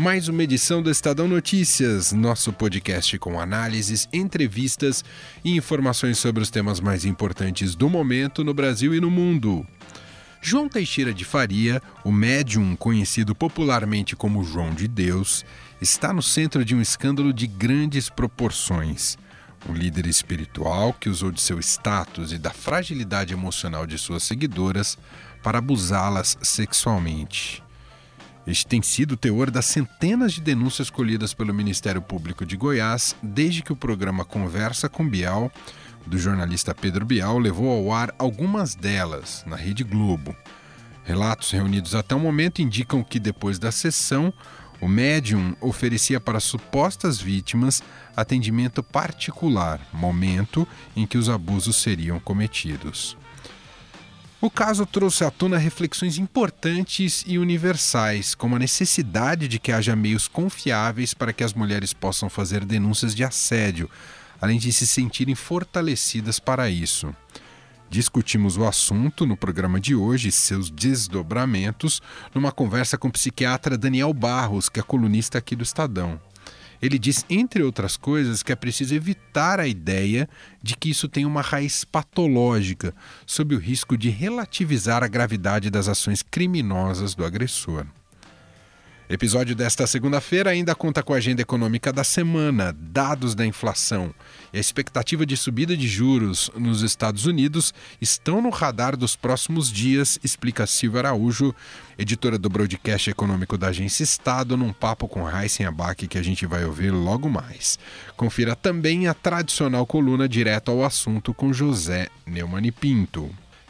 mais uma edição do Estadão Notícias, nosso podcast com análises, entrevistas e informações sobre os temas mais importantes do momento no Brasil e no mundo. João Teixeira de Faria, o médium conhecido popularmente como João de Deus, está no centro de um escândalo de grandes proporções. Um líder espiritual que usou de seu status e da fragilidade emocional de suas seguidoras para abusá-las sexualmente. Este tem sido o teor das centenas de denúncias colhidas pelo Ministério Público de Goiás desde que o programa Conversa com Bial, do jornalista Pedro Bial, levou ao ar algumas delas na Rede Globo. Relatos reunidos até o momento indicam que depois da sessão, o médium oferecia para supostas vítimas atendimento particular, momento em que os abusos seriam cometidos. O caso trouxe à tona reflexões importantes e universais, como a necessidade de que haja meios confiáveis para que as mulheres possam fazer denúncias de assédio, além de se sentirem fortalecidas para isso. Discutimos o assunto no programa de hoje e seus desdobramentos numa conversa com o psiquiatra Daniel Barros, que é colunista aqui do Estadão. Ele diz, entre outras coisas, que é preciso evitar a ideia de que isso tem uma raiz patológica, sob o risco de relativizar a gravidade das ações criminosas do agressor. Episódio desta segunda-feira ainda conta com a agenda econômica da semana, dados da inflação e a expectativa de subida de juros nos Estados Unidos estão no radar dos próximos dias, explica Silvia Araújo, editora do broadcast econômico da Agência Estado, num papo com Heisen Abac que a gente vai ouvir logo mais. Confira também a tradicional coluna direto ao assunto com José Neumann Pinto.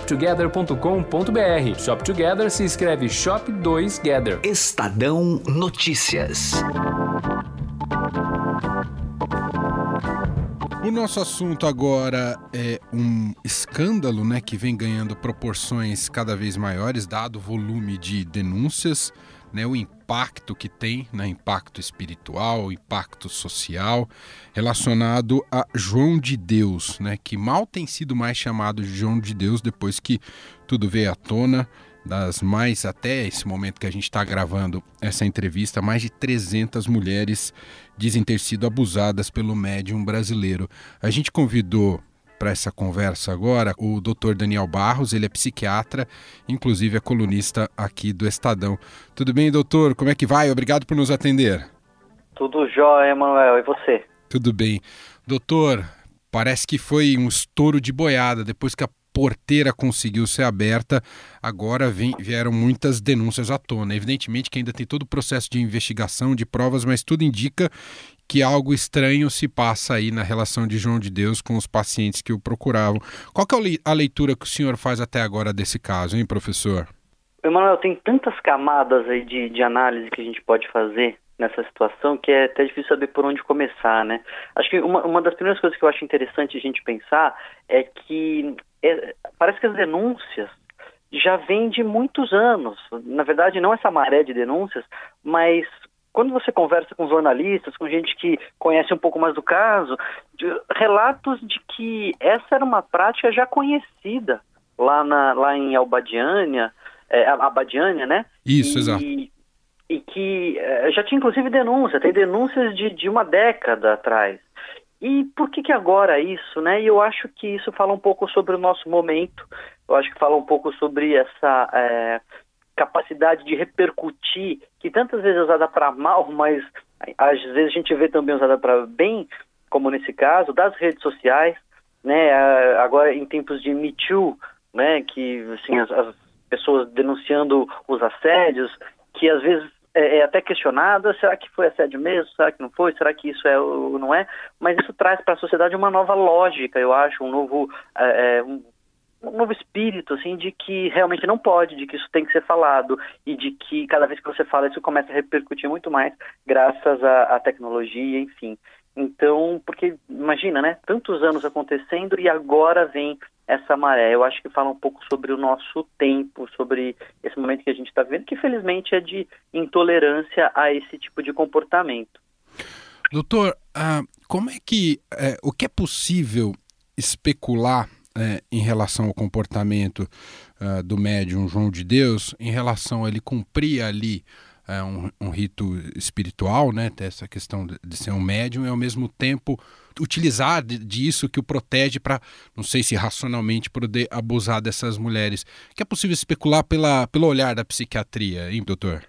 shoptogether.com.br. Shop Together se escreve Shop 2 Gather. Estadão Notícias. O nosso assunto agora é um escândalo, né, que vem ganhando proporções cada vez maiores dado o volume de denúncias né, o impacto que tem, né, impacto espiritual, impacto social, relacionado a João de Deus, né, que mal tem sido mais chamado de João de Deus depois que tudo veio à tona. Das mais, até esse momento que a gente está gravando essa entrevista, mais de 300 mulheres dizem ter sido abusadas pelo médium brasileiro. A gente convidou para essa conversa agora o Dr. Daniel Barros, ele é psiquiatra, inclusive é colunista aqui do Estadão. Tudo bem, doutor? Como é que vai? Obrigado por nos atender. Tudo jóia, Emanuel. E você? Tudo bem. Doutor, parece que foi um estouro de boiada depois que a porteira conseguiu ser aberta, agora vem, vieram muitas denúncias à tona. Evidentemente que ainda tem todo o processo de investigação, de provas, mas tudo indica que algo estranho se passa aí na relação de João de Deus com os pacientes que o procuravam. Qual é a leitura que o senhor faz até agora desse caso, hein, professor? Emanuel, tem tantas camadas aí de, de análise que a gente pode fazer nessa situação que é até difícil saber por onde começar, né? Acho que uma, uma das primeiras coisas que eu acho interessante a gente pensar é que é, parece que as denúncias já vêm de muitos anos. Na verdade, não essa maré de denúncias, mas quando você conversa com jornalistas, com gente que conhece um pouco mais do caso, de, relatos de que essa era uma prática já conhecida lá, na, lá em Albadiânia, é, Abadiânia, né? Isso, e, exato. E que é, já tinha inclusive denúncia, tem denúncias de, de uma década atrás. E por que, que agora isso, né? E eu acho que isso fala um pouco sobre o nosso momento, eu acho que fala um pouco sobre essa é, capacidade de repercutir, que tantas vezes é usada para mal, mas às vezes a gente vê também usada para bem, como nesse caso, das redes sociais. né, agora em tempos de Me Too, né, que assim, as, as pessoas denunciando os assédios, que às vezes é, é, até questionada, será que foi assédio mesmo, será que não foi, será que isso é ou não é, mas isso traz para a sociedade uma nova lógica, eu acho, um novo, é, é, um, um, novo espírito, assim, de que realmente não pode, de que isso tem que ser falado e de que cada vez que você fala isso começa a repercutir muito mais graças à, à tecnologia, enfim. Então, porque imagina, né? Tantos anos acontecendo e agora vem essa maré. Eu acho que fala um pouco sobre o nosso tempo, sobre esse momento que a gente está vivendo, que felizmente é de intolerância a esse tipo de comportamento. Doutor, uh, como é que uh, o que é possível especular uh, em relação ao comportamento ah, do médium João de Deus, em relação a ele cumprir ali é, um, um, rito espiritual, né? Ter essa questão de, de, ser um médium e ao mesmo tempo utilizar de, disso que o protege para, não sei se racionalmente, poder abusar dessas mulheres. Que é possível especular pela, pelo olhar da psiquiatria, hein, doutor?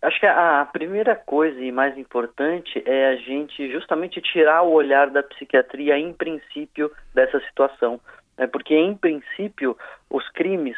Acho que a primeira coisa e mais importante é a gente justamente tirar o olhar da psiquiatria em princípio dessa situação. Né? Porque, em princípio, os crimes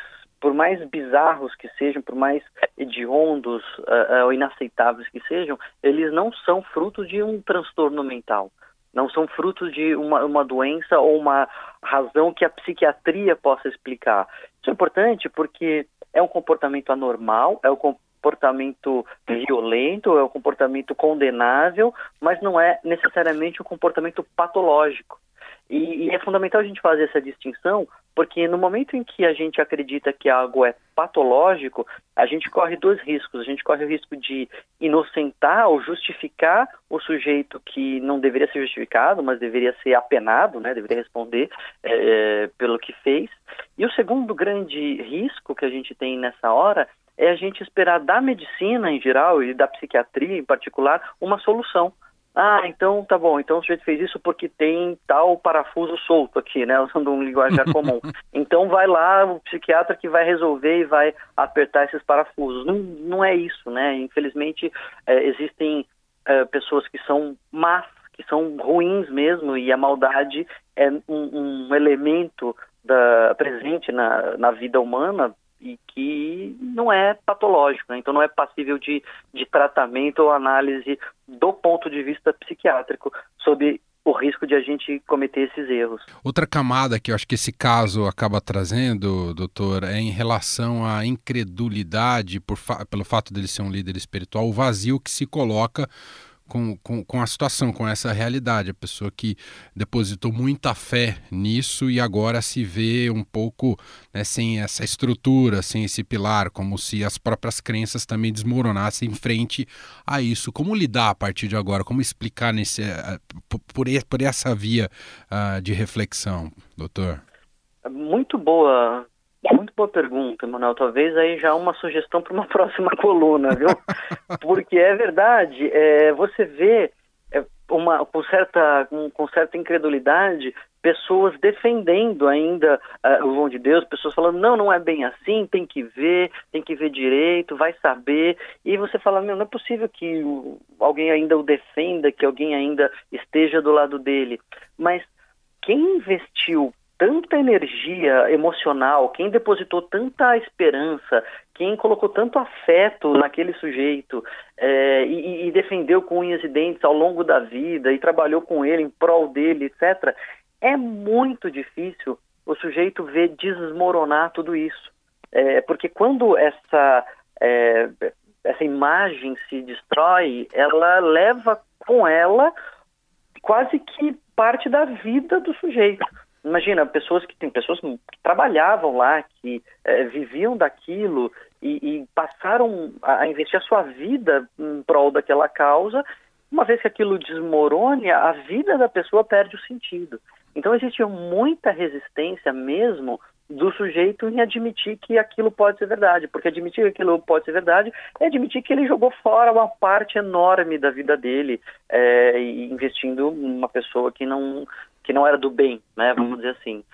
mais bizarros que sejam, por mais hediondos uh, uh, ou inaceitáveis que sejam, eles não são frutos de um transtorno mental. Não são frutos de uma, uma doença ou uma razão que a psiquiatria possa explicar. Isso é importante porque é um comportamento anormal, é um comportamento violento, é um comportamento condenável, mas não é necessariamente um comportamento patológico. E, e, é fundamental a gente fazer essa distinção, porque no momento em que a gente acredita que algo é patológico, a gente corre dois riscos. A gente corre o risco de inocentar ou justificar o sujeito que não deveria ser justificado, mas deveria ser apenado, né, deveria responder é, pelo que fez. E o segundo grande risco que a gente tem nessa hora é a gente esperar da medicina em geral e da psiquiatria em particular uma solução. Ah, então tá bom, então o sujeito fez isso porque tem tal parafuso solto aqui, né? Usando um linguajar comum. Então vai lá o psiquiatra que vai resolver e vai apertar esses parafusos. Não, não é isso, né? Infelizmente é, existem é, pessoas que são más, que são ruins mesmo, e a maldade é um, um elemento da, presente na, na vida humana e que não é patológico, né? então não é passível de, de tratamento ou análise do ponto de vista psiquiátrico sob o risco de a gente cometer esses erros. Outra camada que eu acho que esse caso acaba trazendo, doutor, é em relação à incredulidade por fa pelo fato dele ser um líder espiritual, o vazio que se coloca com, com, com, a situação, com essa realidade. A pessoa que depositou muita fé nisso e agora se vê um pouco né, sem essa estrutura, sem esse pilar, como se as próprias crenças também desmoronassem em frente a isso. Como lidar a partir de agora? Como explicar nesse, uh, por, por essa via uh, de reflexão, doutor? Muito boa muito boa pergunta, Manuel. Talvez aí já uma sugestão para uma próxima coluna, viu? Porque é verdade, é, você vê é, uma, com, certa, com, certa incredulidade pessoas defendendo ainda uh, o João de Deus, pessoas falando, não, não é bem assim, tem que ver, tem que ver direito, vai saber. E você fala, meu, não é possível que alguém ainda o defenda, que alguém ainda esteja do lado dele. Mas quem investiu tanta energia emocional, quem depositou tanta esperança, quem colocou tanto afeto naquele sujeito é, e, e, defendeu com unhas e dentes ao longo da vida e trabalhou com ele em prol dele, etc., é muito difícil o sujeito ver desmoronar tudo isso. É, porque quando essa, é, essa imagem se destrói, ela leva com ela quase que parte da vida do sujeito. Imagina, pessoas que tem pessoas que trabalhavam lá, que é, viviam daquilo e, e, passaram a investir a sua vida em prol daquela causa. Uma vez que aquilo desmorone, a vida da pessoa perde o sentido. Então existe muita resistência mesmo do sujeito em admitir que aquilo pode ser verdade, porque admitir que aquilo pode ser verdade é admitir que ele jogou fora uma parte enorme da vida dele, é, investindo numa pessoa que não que não era do bem, né? Vamos uhum. dizer assim.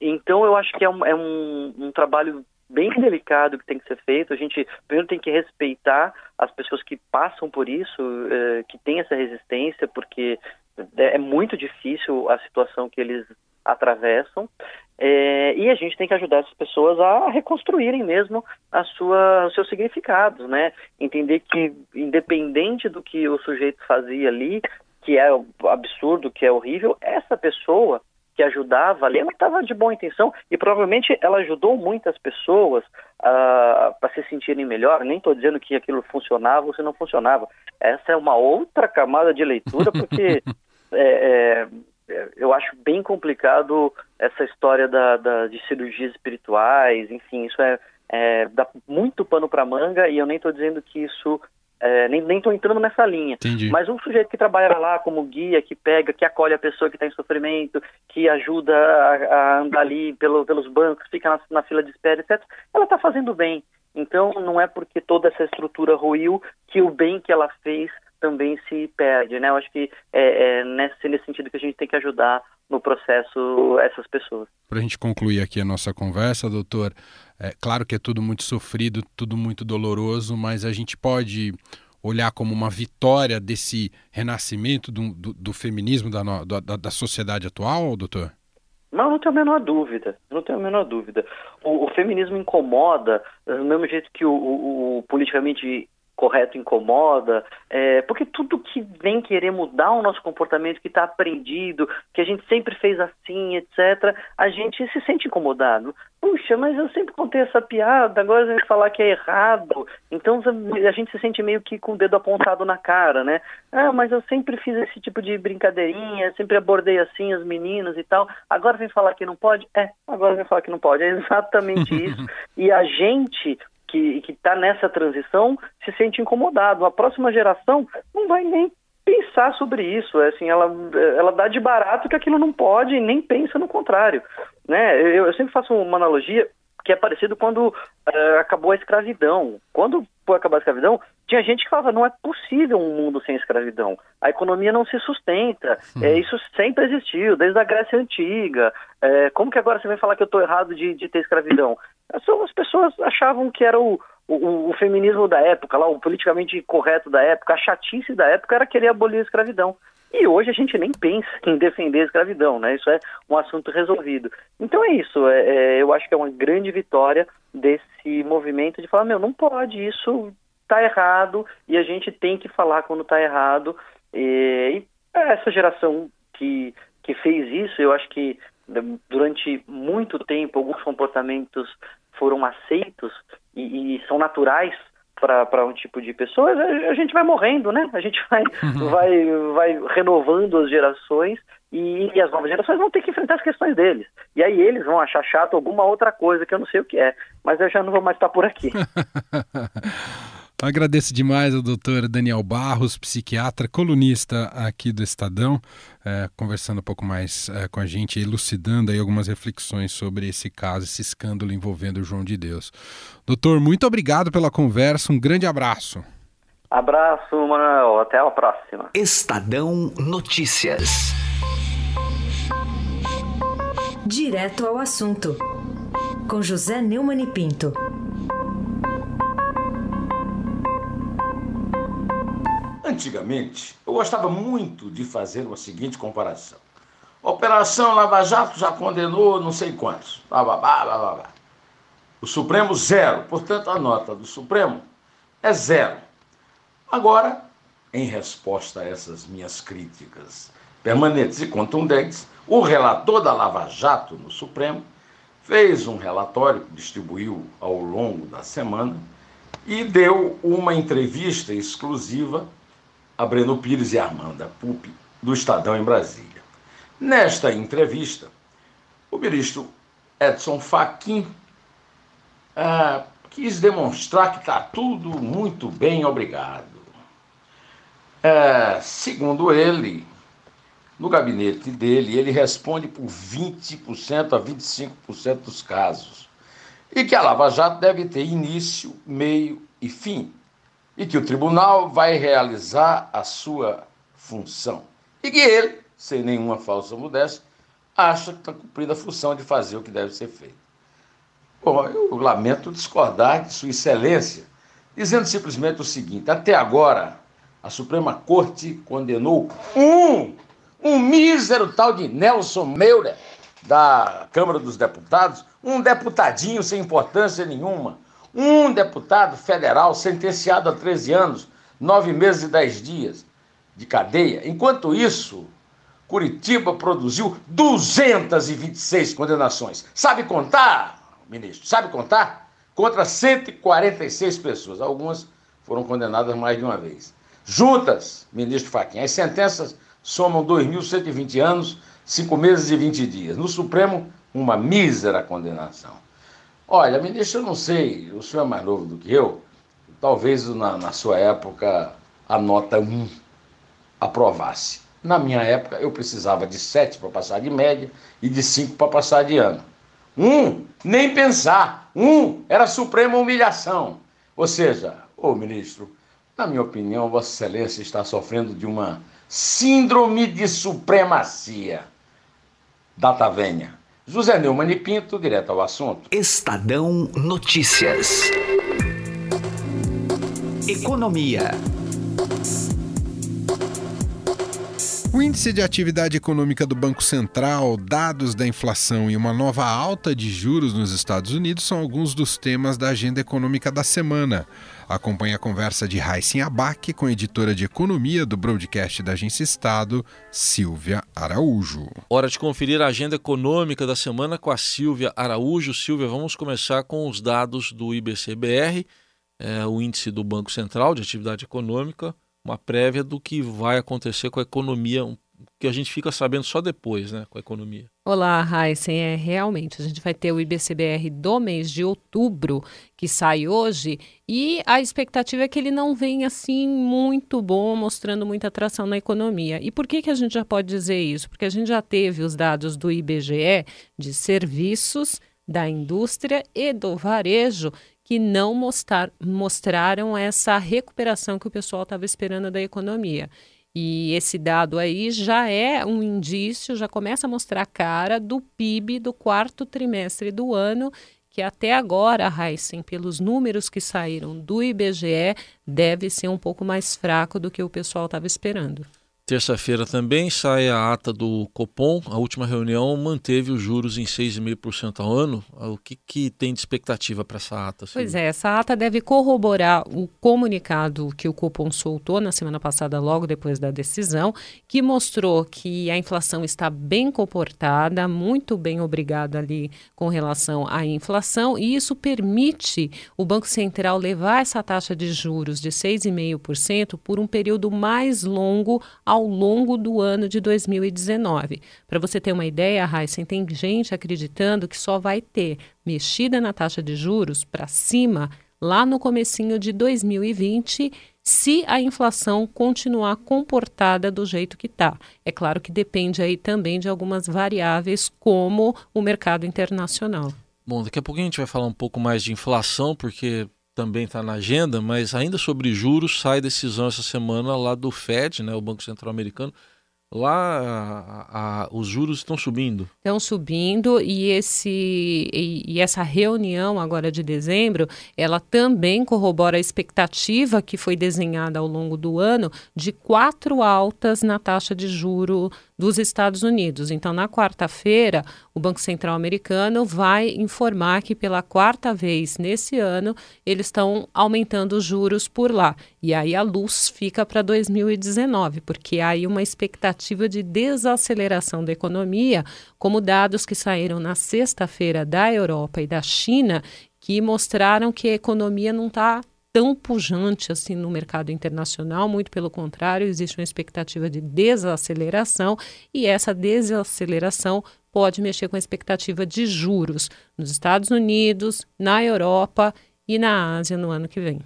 Então eu acho que é um, é um, um trabalho bem delicado que tem que ser feito. A gente primeiro tem que respeitar as pessoas que passam por isso, é, que têm essa resistência, porque é, é muito difícil a situação que eles atravessam. É, e a gente tem que ajudar essas pessoas a reconstruírem mesmo a sua, os seus significados, né? Entender que, independente do que o sujeito fazia ali, que é absurdo, que é horrível, essa pessoa que ajudava ali, ela estava de boa intenção e provavelmente ela ajudou muitas pessoas uh, ah, para se sentirem melhor. Nem estou dizendo que aquilo funcionava ou se não funcionava. Essa é uma outra camada de leitura, porque é, é, eu acho bem complicado essa história da, da de cirurgias espirituais, enfim, isso é, é dá muito pano para manga e eu nem estou dizendo que isso é, nem estou entrando nessa linha. Entendi. Mas um sujeito que trabalha lá como guia, que pega, que acolhe a pessoa que está em sofrimento, que ajuda a, a andar ali pelo, pelos bancos, fica na, na, fila de espera, etc., ela está fazendo bem. Então, não é porque toda essa estrutura ruiu que o bem que ela fez também se perde, né? Eu acho que é, é nesse, nesse sentido que a gente tem que ajudar no processo essas pessoas. Para a gente concluir aqui a nossa conversa, doutor, é claro que é tudo muito sofrido, tudo muito doloroso, mas a gente pode olhar como uma vitória desse renascimento do, do, do feminismo da, da, da, sociedade atual, doutor? Não, não tenho a menor dúvida. Não tenho a menor dúvida. O, o feminismo incomoda, do mesmo jeito que o, o, o politicamente correto incomoda, é, porque tudo que vem querer mudar o nosso comportamento, que está aprendido, que a gente sempre fez assim, etc., a gente se sente incomodado. Puxa, mas eu sempre contei essa piada, agora vai falar que é errado. Então a gente se sente meio que com o dedo apontado na cara, né? Ah, mas eu sempre fiz esse tipo de brincadeirinha, sempre abordei assim as meninas e tal. Agora vem falar que não pode? É, agora vem falar que não pode. É exatamente isso. e a gente, que está nessa transição se sente incomodado. A próxima geração não vai nem pensar sobre isso. É assim, ela, ela dá de barato que aquilo não pode e nem pensa no contrário. Né? Eu, eu sempre faço uma analogia que é parecido quando uh, acabou a escravidão. Quando foi acabar a escravidão, tinha gente que falava não é possível um mundo sem escravidão. A economia não se sustenta. É, isso sempre existiu, desde a Grécia Antiga. É, como que agora você vai falar que eu estou errado de, de ter escravidão? As pessoas achavam que era o, o, o, feminismo da época, lá, o politicamente correto da época, a chatice da época era querer abolir a escravidão. E hoje a gente nem pensa em defender a escravidão, né? Isso é um assunto resolvido. Então é isso, é, é, eu acho que é uma grande vitória desse movimento de falar, meu, não pode, isso tá errado e a gente tem que falar quando tá errado. E, e essa geração que, que fez isso, eu acho que durante muito tempo alguns comportamentos foram aceitos e, e são naturais para um tipo de pessoa, a gente vai morrendo, né? A gente vai, uhum. vai, vai renovando as gerações e, e, as novas gerações vão ter que enfrentar as questões deles. E aí eles vão achar chato alguma outra coisa que eu não sei o que é. Mas eu já não vou mais estar por aqui. Agradeço demais ao doutor Daniel Barros, psiquiatra, colunista aqui do Estadão, é, conversando um pouco mais é, com a gente, elucidando aí algumas reflexões sobre esse caso, esse escândalo envolvendo o João de Deus. Doutor, muito obrigado pela conversa, um grande abraço. Abraço, Manuel, até a próxima. Estadão Notícias. Direto ao assunto, com José Neumann e Pinto. Antigamente, eu gostava muito de fazer uma seguinte comparação. Operação Lava Jato já condenou não sei quantos. Blá, blá, blá, blá, blá. O Supremo, zero. Portanto, a nota do Supremo é zero. Agora, em resposta a essas minhas críticas permanentes e contundentes, o relator da Lava Jato no Supremo fez um relatório distribuiu ao longo da semana e deu uma entrevista exclusiva a Breno Pires e Armanda Pupi, do Estadão em Brasília. Nesta entrevista, o ministro Edson Fachin ah, quis demonstrar que está tudo muito bem, obrigado. É, segundo ele, no gabinete dele, ele responde por 20% a 25% dos casos. E que a Lava Jato deve ter início, meio e fim e que o tribunal vai realizar a sua função. E que ele, sem nenhuma falsa modéstia, acha que está cumprindo a função de fazer o que deve ser feito. Bom, eu lamento discordar de Sua Excelência, dizendo simplesmente o seguinte: até agora, a Suprema Corte condenou um, um mísero tal de Nelson Meura, da Câmara dos Deputados, um deputadinho sem importância nenhuma, um deputado federal sentenciado a 13 anos, 9 meses e 10 dias de cadeia. Enquanto isso, Curitiba produziu 226 condenações. Sabe contar, ministro? Sabe contar? Contra 146 pessoas. Algumas foram condenadas mais de uma vez. Juntas, ministro Faquinha, as sentenças somam 2.120 anos, 5 meses e 20 dias. No Supremo, uma mísera condenação. Olha, ministro, eu não sei, o senhor é mais novo do que eu, talvez na, na sua época a nota 1 aprovasse. Na minha época, eu precisava de 7 para passar de média e de 5 para passar de ano. Um, nem pensar. Um, era suprema humilhação. Ou seja, ô ministro, na minha opinião, Vossa Excelência está sofrendo de uma síndrome de supremacia. Data venha. José Neumann e Pinto, direto ao assunto. Estadão Notícias. Economia. O índice de atividade econômica do Banco Central, dados da inflação e uma nova alta de juros nos Estados Unidos são alguns dos temas da agenda econômica da semana. Acompanhe a conversa de Raíssen Abac com a editora de economia do broadcast da Agência Estado, Silvia Araújo. Hora de conferir a agenda econômica da semana com a Silvia Araújo. Silvia, vamos começar com os dados do IBCBR, é, o índice do Banco Central de atividade econômica uma prévia do que vai acontecer com a economia, que a gente fica sabendo só depois, né, com a economia. Olá, Heisen. É, realmente, a gente vai ter o IBCBR do mês de outubro, que sai hoje, e a expectativa é que ele não venha assim muito bom, mostrando muita atração na economia. E por que, que a gente já pode dizer isso? Porque a gente já teve os dados do IBGE de serviços, da indústria e do varejo que não mostrar, mostraram essa recuperação que o pessoal estava esperando da economia. E esse dado aí já é um indício, já começa a mostrar a cara do PIB do quarto trimestre do ano, que até agora, Heisen, pelos números que saíram do IBGE, deve ser um pouco mais fraco do que o pessoal estava esperando. Terça-feira também sai a ata do Copom. A última reunião manteve os juros em 6,5% ao ano. O que, que tem de expectativa para essa ata? Silvia? Pois é, essa ata deve corroborar o comunicado que o Copom soltou na semana passada, logo depois da decisão, que mostrou que a inflação está bem comportada, muito bem obrigada ali com relação à inflação, e isso permite o Banco Central levar essa taxa de juros de 6,5% por um período mais longo ao longo do ano de 2019. Para você ter uma ideia, Heisen, tem gente acreditando que só vai ter mexida na taxa de juros para cima lá no comecinho de 2020 se a inflação continuar comportada do jeito que está. É claro que depende aí também de algumas variáveis, como o mercado internacional. Bom, daqui a pouco a gente vai falar um pouco mais de inflação, porque também está na agenda, mas ainda sobre juros, sai decisão essa semana lá do Fed, né, o Banco Central Americano. Lá a, a, os juros estão subindo. Estão subindo e, esse, e, e, essa reunião agora de dezembro, ela também corrobora a expectativa que foi desenhada ao longo do ano de quatro altas na taxa de juro dos Estados Unidos. Então, na quarta-feira, o Banco Central americano vai informar que pela quarta vez nesse ano eles estão aumentando os juros por lá. E aí a luz fica para 2019, porque há aí uma expectativa de desaceleração da economia, como dados que saíram na sexta-feira da Europa e da China, que mostraram que a economia não está tão pujante assim no mercado internacional, muito pelo contrário, existe uma expectativa de desaceleração e essa desaceleração pode mexer com a expectativa de juros nos Estados Unidos, na Europa e na Ásia no ano que vem.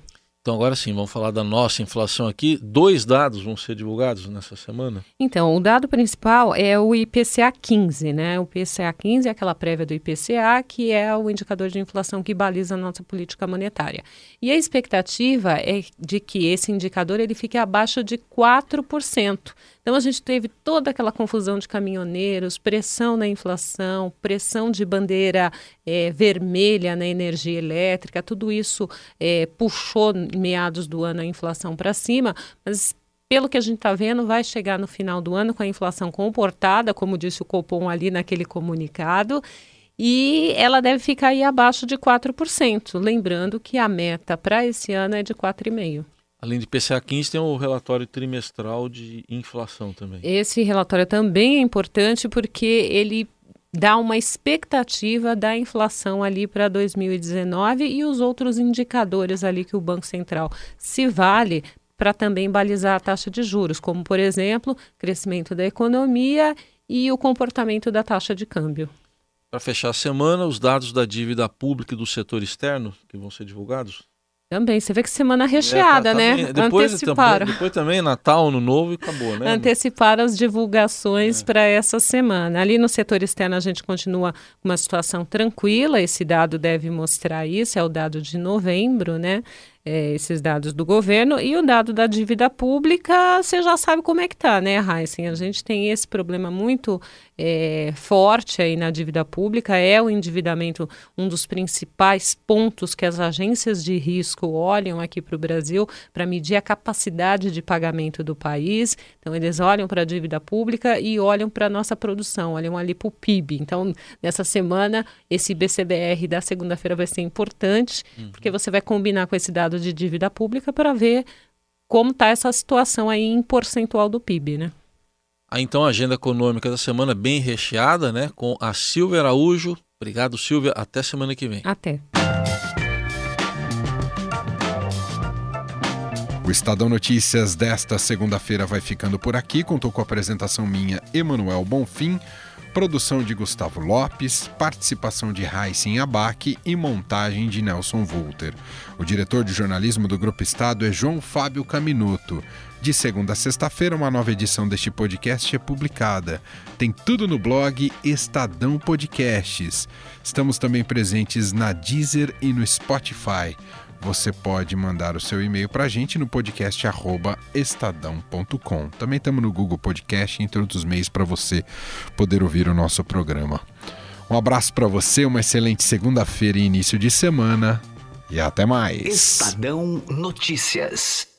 Então, agora sim, vamos falar da nossa inflação aqui. Dois dados vão ser divulgados nessa semana? Então, o dado principal é o IPCA 15, né? O IPCA 15 é aquela prévia do IPCA, que é o indicador de inflação que baliza a nossa política monetária. E a expectativa é de que esse indicador ele fique abaixo de 4%. Então a gente teve toda aquela confusão de caminhoneiros, pressão na inflação, pressão de bandeira é, vermelha na energia elétrica, tudo isso é, puxou meados do ano a inflação para cima, mas pelo que a gente está vendo, vai chegar no final do ano com a inflação comportada, como disse o Copom ali naquele comunicado, e ela deve ficar aí abaixo de 4%. Lembrando que a meta para esse ano é de 4,5%. Além de PCA 15, tem o relatório trimestral de inflação também. Esse relatório também é importante porque ele dá uma expectativa da inflação ali para 2019 e os outros indicadores ali que o Banco Central se vale para também balizar a taxa de juros, como por exemplo, crescimento da economia e o comportamento da taxa de câmbio. Para fechar a semana, os dados da dívida pública e do setor externo que vão ser divulgados? Também, você vê que semana recheada, é, tá, tá né? Depois, Anteciparam. Depois também Natal, Ano Novo e acabou, né? Anteciparam as divulgações é. para essa semana. Ali no setor externo a gente continua uma situação tranquila, esse dado deve mostrar isso, é o dado de novembro, né? É, esses dados do governo. E o dado da dívida pública, você já sabe como é que tá, né, Heisen? A gente tem esse problema muito é, forte aí na dívida pública, é o endividamento um dos principais pontos que as agências de risco olham aqui para o Brasil para medir a capacidade de pagamento do país. Então, eles olham para a dívida pública e olham para a nossa produção, olham ali para o PIB. Então, nessa semana, esse BCBR da segunda-feira vai ser importante, uhum. porque você vai combinar com esse dado de dívida pública para ver como está essa situação aí em percentual do PIB, né? Ah, então a agenda econômica da semana bem recheada, né? Com a Silvia Araújo. Obrigado, Silvia. Até semana que vem. Até. O Estadão Notícias desta segunda-feira vai ficando por aqui. Contou com a apresentação minha, Emanuel Bonfim produção de Gustavo Lopes, participação de Raíssen Abac e montagem de Nelson Volter. O diretor de jornalismo do Grupo Estado é João Fábio Caminuto. De segunda a sexta-feira, uma nova edição deste podcast é publicada. Tem tudo no blog Estadão Podcasts. Estamos também presentes na Deezer e no Spotify você pode mandar o seu e-mail para a gente no podcast estadão.com. Também estamos no Google Podcast, entre outros meios, para você poder ouvir o nosso programa. Um abraço para você, uma excelente segunda-feira e início de semana e até mais. Estadão Notícias.